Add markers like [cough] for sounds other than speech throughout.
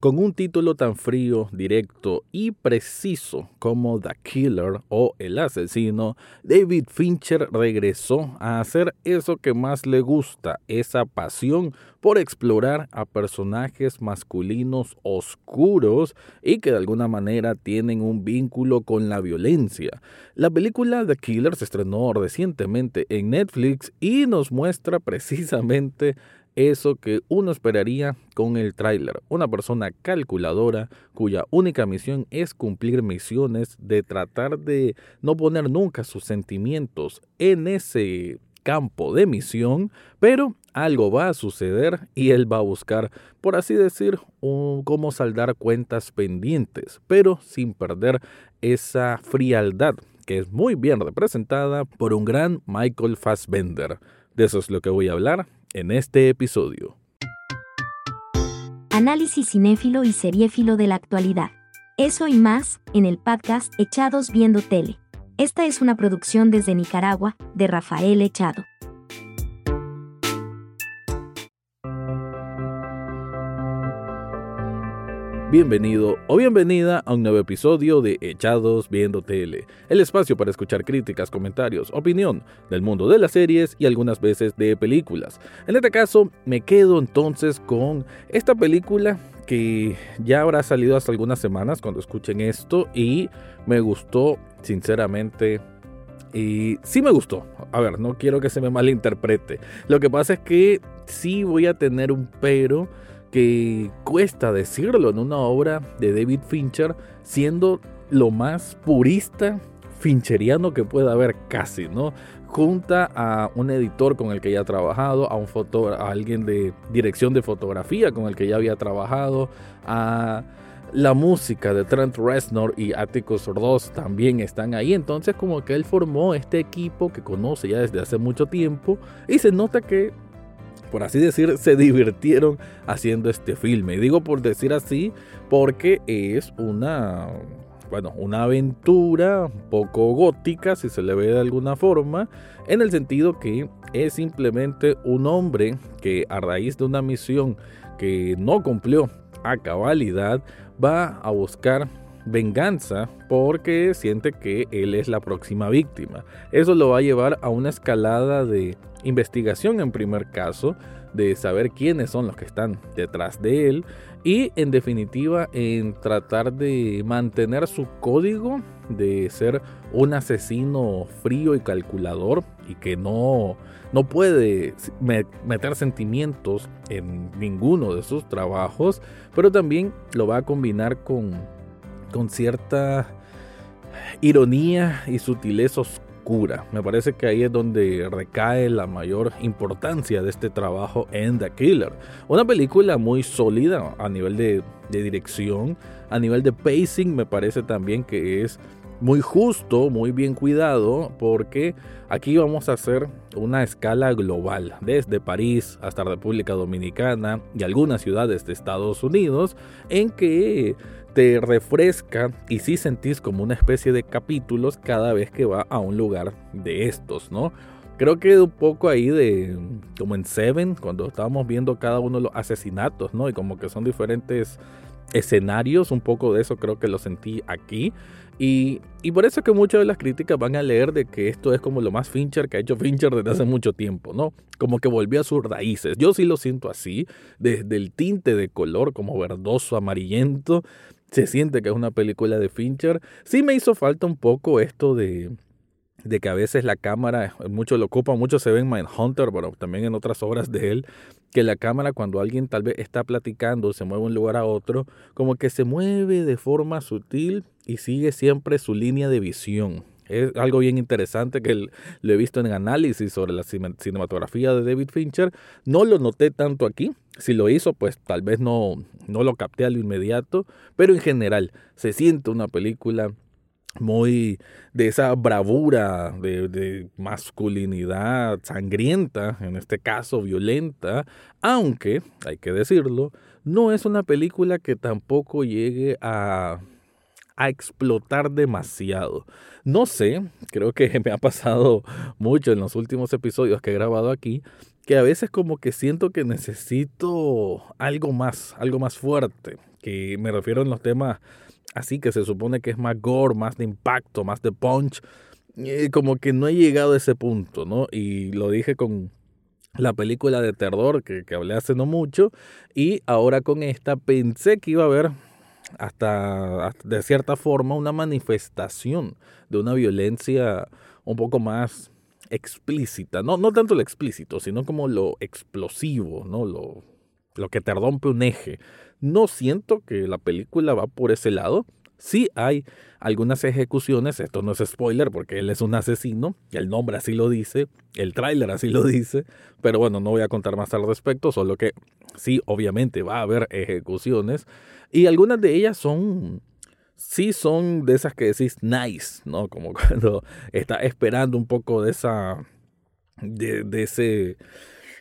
Con un título tan frío, directo y preciso como The Killer o El asesino, David Fincher regresó a hacer eso que más le gusta, esa pasión por explorar a personajes masculinos oscuros y que de alguna manera tienen un vínculo con la violencia. La película The Killer se estrenó recientemente en Netflix y nos muestra precisamente eso que uno esperaría con el tráiler. Una persona calculadora cuya única misión es cumplir misiones de tratar de no poner nunca sus sentimientos en ese campo de misión, pero algo va a suceder y él va a buscar, por así decir, cómo saldar cuentas pendientes, pero sin perder esa frialdad que es muy bien representada por un gran Michael Fassbender. De eso es lo que voy a hablar en este episodio. Análisis cinéfilo y seriéfilo de la actualidad. Eso y más, en el podcast Echados Viendo Tele. Esta es una producción desde Nicaragua, de Rafael Echado. Bienvenido o bienvenida a un nuevo episodio de Echados Viendo Tele, el espacio para escuchar críticas, comentarios, opinión del mundo de las series y algunas veces de películas. En este caso, me quedo entonces con esta película que ya habrá salido hace algunas semanas cuando escuchen esto y me gustó sinceramente y sí me gustó. A ver, no quiero que se me malinterprete. Lo que pasa es que sí voy a tener un pero que cuesta decirlo en una obra de David Fincher, siendo lo más purista fincheriano que pueda haber casi, ¿no? Junta a un editor con el que ya ha trabajado, a un a alguien de dirección de fotografía con el que ya había trabajado, a la música de Trent Reznor y Atticus Ross también están ahí. Entonces como que él formó este equipo que conoce ya desde hace mucho tiempo y se nota que por así decir, se divirtieron haciendo este filme. Y digo por decir así porque es una, bueno, una aventura un poco gótica, si se le ve de alguna forma, en el sentido que es simplemente un hombre que a raíz de una misión que no cumplió a cabalidad, va a buscar venganza porque siente que él es la próxima víctima. Eso lo va a llevar a una escalada de investigación en primer caso, de saber quiénes son los que están detrás de él y en definitiva en tratar de mantener su código de ser un asesino frío y calculador y que no, no puede meter sentimientos en ninguno de sus trabajos, pero también lo va a combinar con, con cierta ironía y sutileza me parece que ahí es donde recae la mayor importancia de este trabajo en The Killer. Una película muy sólida a nivel de, de dirección, a nivel de pacing me parece también que es muy justo, muy bien cuidado, porque aquí vamos a hacer una escala global, desde París hasta República Dominicana y algunas ciudades de Estados Unidos, en que te refresca y si sentís como una especie de capítulos cada vez que va a un lugar de estos, ¿no? Creo que un poco ahí de, como en Seven, cuando estábamos viendo cada uno de los asesinatos, ¿no? Y como que son diferentes escenarios, un poco de eso creo que lo sentí aquí. Y, y, por eso es que muchas de las críticas van a leer de que esto es como lo más Fincher que ha hecho Fincher desde hace mucho tiempo, ¿no? Como que volvió a sus raíces. Yo sí lo siento así, desde el tinte de color como verdoso, amarillento, se siente que es una película de Fincher. Sí me hizo falta un poco esto de, de que a veces la cámara, mucho lo ocupa, mucho se ve en Mindhunter, pero también en otras obras de él, que la cámara cuando alguien tal vez está platicando, se mueve de un lugar a otro, como que se mueve de forma sutil y sigue siempre su línea de visión. Es algo bien interesante que lo he visto en análisis sobre la cinematografía de David Fincher. No lo noté tanto aquí. Si lo hizo, pues tal vez no, no lo capté al inmediato. Pero en general, se siente una película muy de esa bravura de, masculinidad sangrienta, en este caso violenta, aunque, hay que decirlo, no es una película que tampoco llegue a a explotar demasiado. No sé, creo que [laughs] me ha pasado mucho en los últimos episodios que he grabado aquí, que a veces como que siento que necesito algo más, algo más fuerte, que me refiero en los temas así que se supone que es más gore, más de impacto, más de punch, como que no he llegado a ese punto, ¿no? Y lo dije con la película de terror que, que hablé hace no mucho y ahora con esta pensé que iba a haber hasta, de cierta forma una manifestación de una violencia un poco más explícita, no, no tanto lo explícito, sino como lo explosivo, ¿no? lo, lo que te rompe un eje. No siento que la película va por ese lado. Sí hay algunas ejecuciones, esto no es spoiler porque él es un asesino, el nombre así lo dice, el tráiler así lo dice, pero bueno, no voy a contar más al respecto, solo que sí, obviamente va a haber ejecuciones y algunas de ellas son, sí son de esas que decís nice, ¿no? Como [laughs] cuando está esperando un poco de esa, de, de ese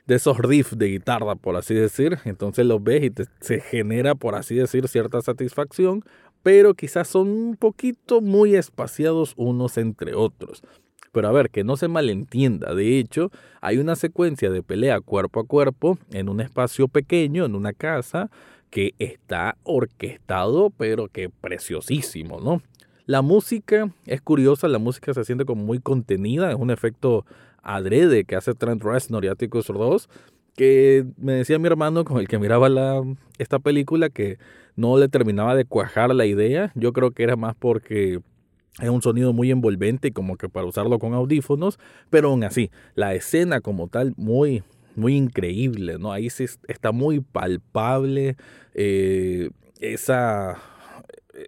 de esos riffs de guitarra, por así decir. Entonces los ves y se genera, por así decir, cierta satisfacción, pero quizás son un poquito muy espaciados unos entre otros. Pero a ver, que no se malentienda. De hecho, hay una secuencia de pelea cuerpo a cuerpo en un espacio pequeño, en una casa, que está orquestado, pero que preciosísimo, ¿no? La música es curiosa, la música se siente como muy contenida, es un efecto adrede que hace Trent Reznor y Atticus 2, que me decía mi hermano con el que miraba la, esta película que no le terminaba de cuajar la idea. Yo creo que era más porque es un sonido muy envolvente y como que para usarlo con audífonos, pero aún así, la escena como tal muy, muy increíble, ¿no? Ahí sí está muy palpable eh, esa,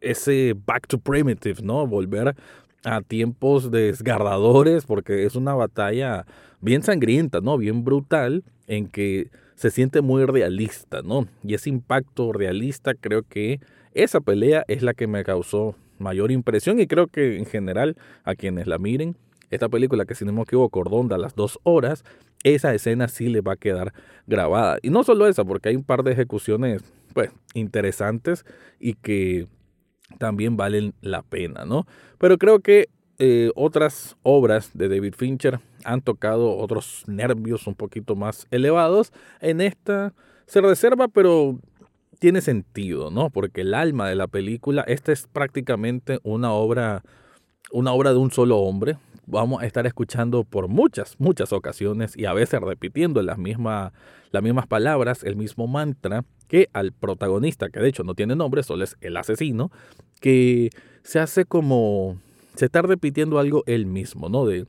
ese back to primitive, ¿no? Volver a tiempos desgarradores porque es una batalla bien sangrienta, ¿no? Bien brutal en que se siente muy realista, ¿no? Y ese impacto realista creo que esa pelea es la que me causó mayor impresión y creo que en general a quienes la miren, esta película que si no me equivoco ronda las dos horas, esa escena sí le va a quedar grabada. Y no solo esa, porque hay un par de ejecuciones pues interesantes y que también valen la pena, ¿no? Pero creo que eh, otras obras de David Fincher han tocado otros nervios un poquito más elevados. En esta se reserva, pero tiene sentido, ¿no? Porque el alma de la película, esta es prácticamente una obra, una obra de un solo hombre. Vamos a estar escuchando por muchas, muchas ocasiones y a veces repitiendo las, mismas, las mismas palabras, el mismo mantra que al protagonista, que de hecho no tiene nombre, solo es el asesino, que se hace como, se está repitiendo algo él mismo, ¿no? De,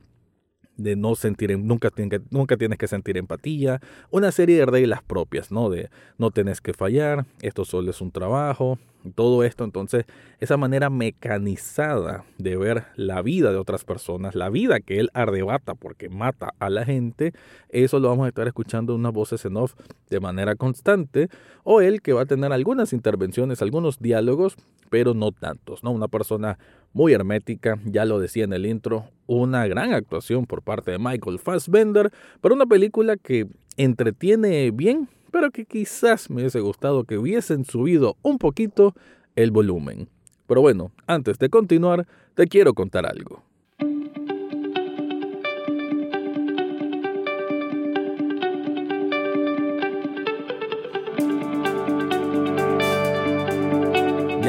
de no sentir, nunca, nunca tienes que sentir empatía, una serie de reglas propias, ¿no? De no tienes que fallar, esto solo es un trabajo, todo esto, entonces, esa manera mecanizada de ver la vida de otras personas, la vida que él arrebata porque mata a la gente, eso lo vamos a estar escuchando unas voces en off de manera constante, o él que va a tener algunas intervenciones, algunos diálogos, pero no tantos, ¿no? Una persona muy hermética, ya lo decía en el intro, una gran actuación por parte de Michael Fassbender, para una película que entretiene bien, pero que quizás me hubiese gustado que hubiesen subido un poquito el volumen. Pero bueno, antes de continuar, te quiero contar algo.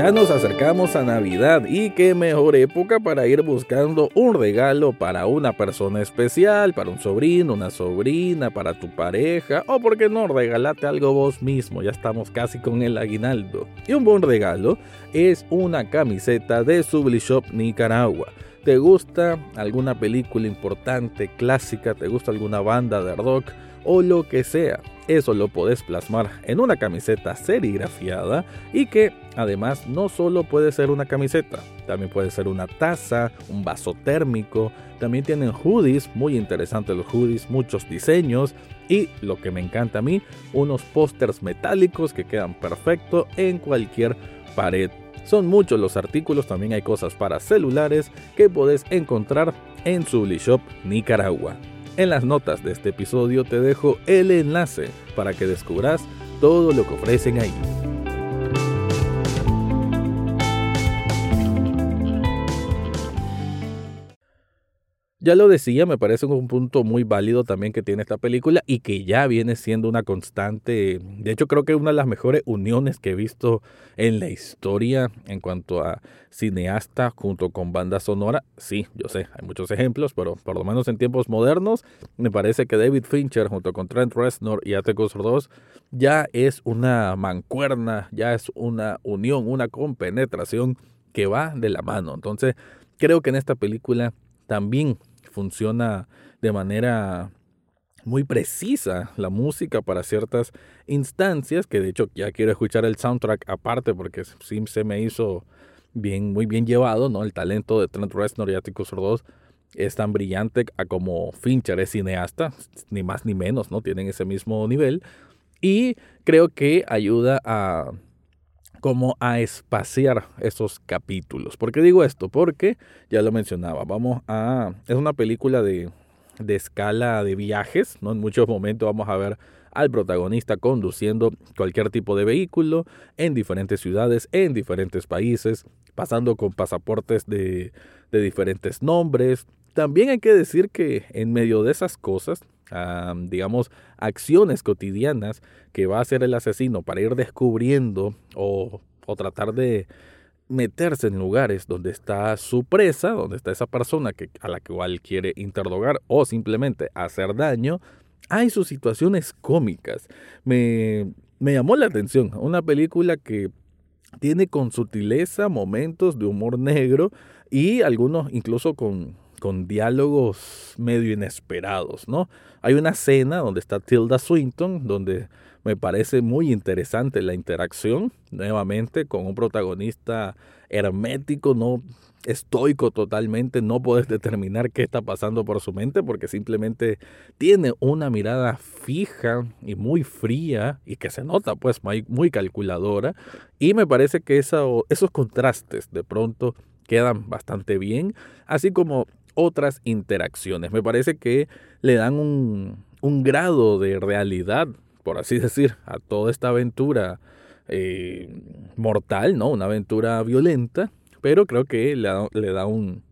Ya nos acercamos a Navidad y qué mejor época para ir buscando un regalo para una persona especial, para un sobrino, una sobrina, para tu pareja o por qué no regalate algo vos mismo, ya estamos casi con el aguinaldo. Y un buen regalo es una camiseta de Sublishop Nicaragua. ¿Te gusta alguna película importante, clásica? ¿Te gusta alguna banda de rock? o lo que sea. Eso lo podés plasmar en una camiseta serigrafiada y que además no solo puede ser una camiseta, también puede ser una taza, un vaso térmico, también tienen hoodies, muy interesantes los hoodies, muchos diseños y lo que me encanta a mí, unos pósters metálicos que quedan perfecto en cualquier pared. Son muchos los artículos, también hay cosas para celulares que podés encontrar en Shop Nicaragua. En las notas de este episodio te dejo el enlace para que descubras todo lo que ofrecen ahí. Ya lo decía, me parece un punto muy válido también que tiene esta película y que ya viene siendo una constante, de hecho creo que una de las mejores uniones que he visto en la historia en cuanto a cineasta junto con banda sonora. Sí, yo sé, hay muchos ejemplos, pero por lo menos en tiempos modernos me parece que David Fincher junto con Trent Reznor y Atticus Ross ya es una mancuerna, ya es una unión, una compenetración que va de la mano. Entonces, creo que en esta película también funciona de manera muy precisa la música para ciertas instancias, que de hecho ya quiero escuchar el soundtrack aparte porque sí se me hizo bien, muy bien llevado, ¿no? El talento de Trent Reznor y Atticus Ross es tan brillante a como Fincher es cineasta, ni más ni menos, ¿no? Tienen ese mismo nivel. Y creo que ayuda a como a espaciar esos capítulos. ¿Por qué digo esto? Porque ya lo mencionaba, vamos a... Es una película de, de escala de viajes, ¿no? En muchos momentos vamos a ver al protagonista conduciendo cualquier tipo de vehículo en diferentes ciudades, en diferentes países, pasando con pasaportes de, de diferentes nombres. También hay que decir que en medio de esas cosas digamos, acciones cotidianas que va a hacer el asesino para ir descubriendo o, o tratar de meterse en lugares donde está su presa, donde está esa persona que, a la cual quiere interrogar o simplemente hacer daño, hay sus situaciones cómicas. Me, me llamó la atención una película que tiene con sutileza momentos de humor negro y algunos incluso con, con diálogos medio inesperados, ¿no? Hay una escena donde está Tilda Swinton, donde me parece muy interesante la interacción, nuevamente, con un protagonista hermético, no estoico totalmente, no puedes determinar qué está pasando por su mente porque simplemente tiene una mirada fija y muy fría y que se nota pues muy, calculadora y me parece que esos contrastes de pronto quedan bastante bien, así como otras interacciones. Me parece que le dan un, un grado de realidad, por así [laughs] decir, a toda esta aventura eh, mortal, ¿no? Una aventura violenta, pero creo que le da, un,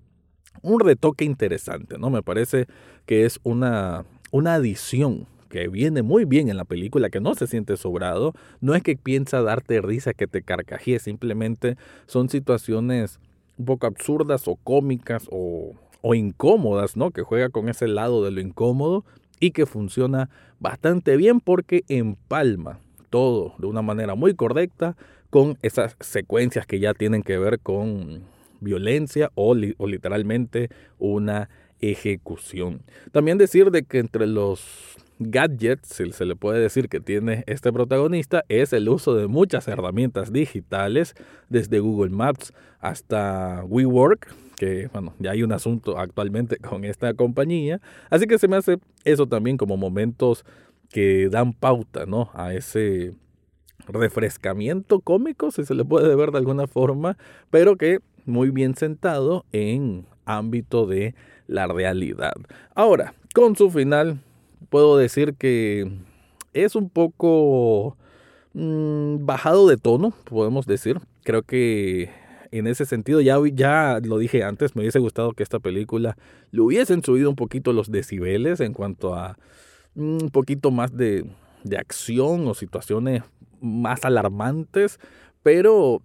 un retoque interesante, ¿no? Me parece que es una, una adición que viene muy bien en la película, que no se siente sobrado, no es que piensa darte risa, que te carcajee, simplemente son situaciones un poco absurdas o cómicas o, o incómodas, ¿no? Que juega con ese lado de lo incómodo y que funciona bastante bien porque empalma todo de una manera muy correcta con esas secuencias que ya tienen que ver con violencia o, literalmente una ejecución. También decir de que entre los gadgets, si se le puede decir que tiene este protagonista, es el uso de muchas herramientas digitales, desde Google Maps hasta WeWork, que bueno, ya hay un asunto actualmente [laughs] con esta compañía, así que se me hace eso también como momentos que dan pauta, ¿no? A ese refrescamiento cómico, si se le puede ver de alguna forma, pero que muy bien sentado en ámbito de la realidad. Ahora, con su final, puedo decir que es un poco mm, bajado de tono, podemos decir. Creo que en ese sentido, ya, ya lo dije antes, me hubiese gustado que esta película le hubiesen subido un poquito los decibeles en cuanto a mm, un poquito más de, de acción o situaciones más alarmantes, pero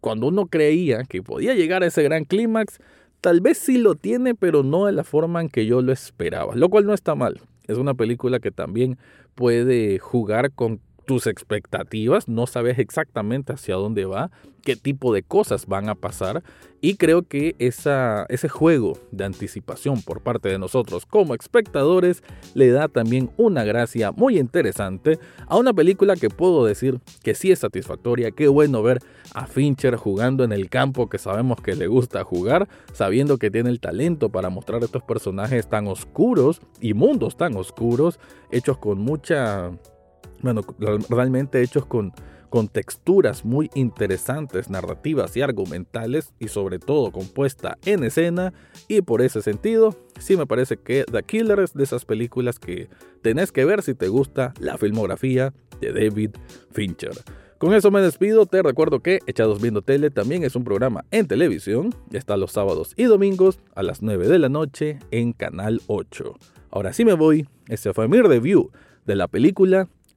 cuando uno creía que podía llegar a ese gran clímax, tal vez sí lo tiene, pero no de la forma en que yo lo esperaba, lo cual no está mal. Es una película que también puede jugar con tus expectativas, no sabes exactamente hacia dónde va, qué tipo de cosas van a pasar y creo que ese juego de anticipación por parte de nosotros como espectadores le da también una gracia muy interesante a una película que puedo decir que sí es satisfactoria, qué bueno ver a Fincher jugando en el campo que sabemos que le gusta jugar, sabiendo que tiene el talento para mostrar estos personajes tan oscuros y mundos tan oscuros, hechos con mucha bueno, realmente hechos con, con texturas muy interesantes, narrativas y argumentales, y sobre todo compuesta en escena, y por ese sentido, sí me parece que The Killer es de esas películas que tenés que ver si te gusta la filmografía de David Fincher. Con eso me despido, te recuerdo que Echados Viendo Tele también es un programa en televisión, está los sábados y domingos a las 9 de la noche en Canal 8. Ahora sí me voy, este fue mi review de la película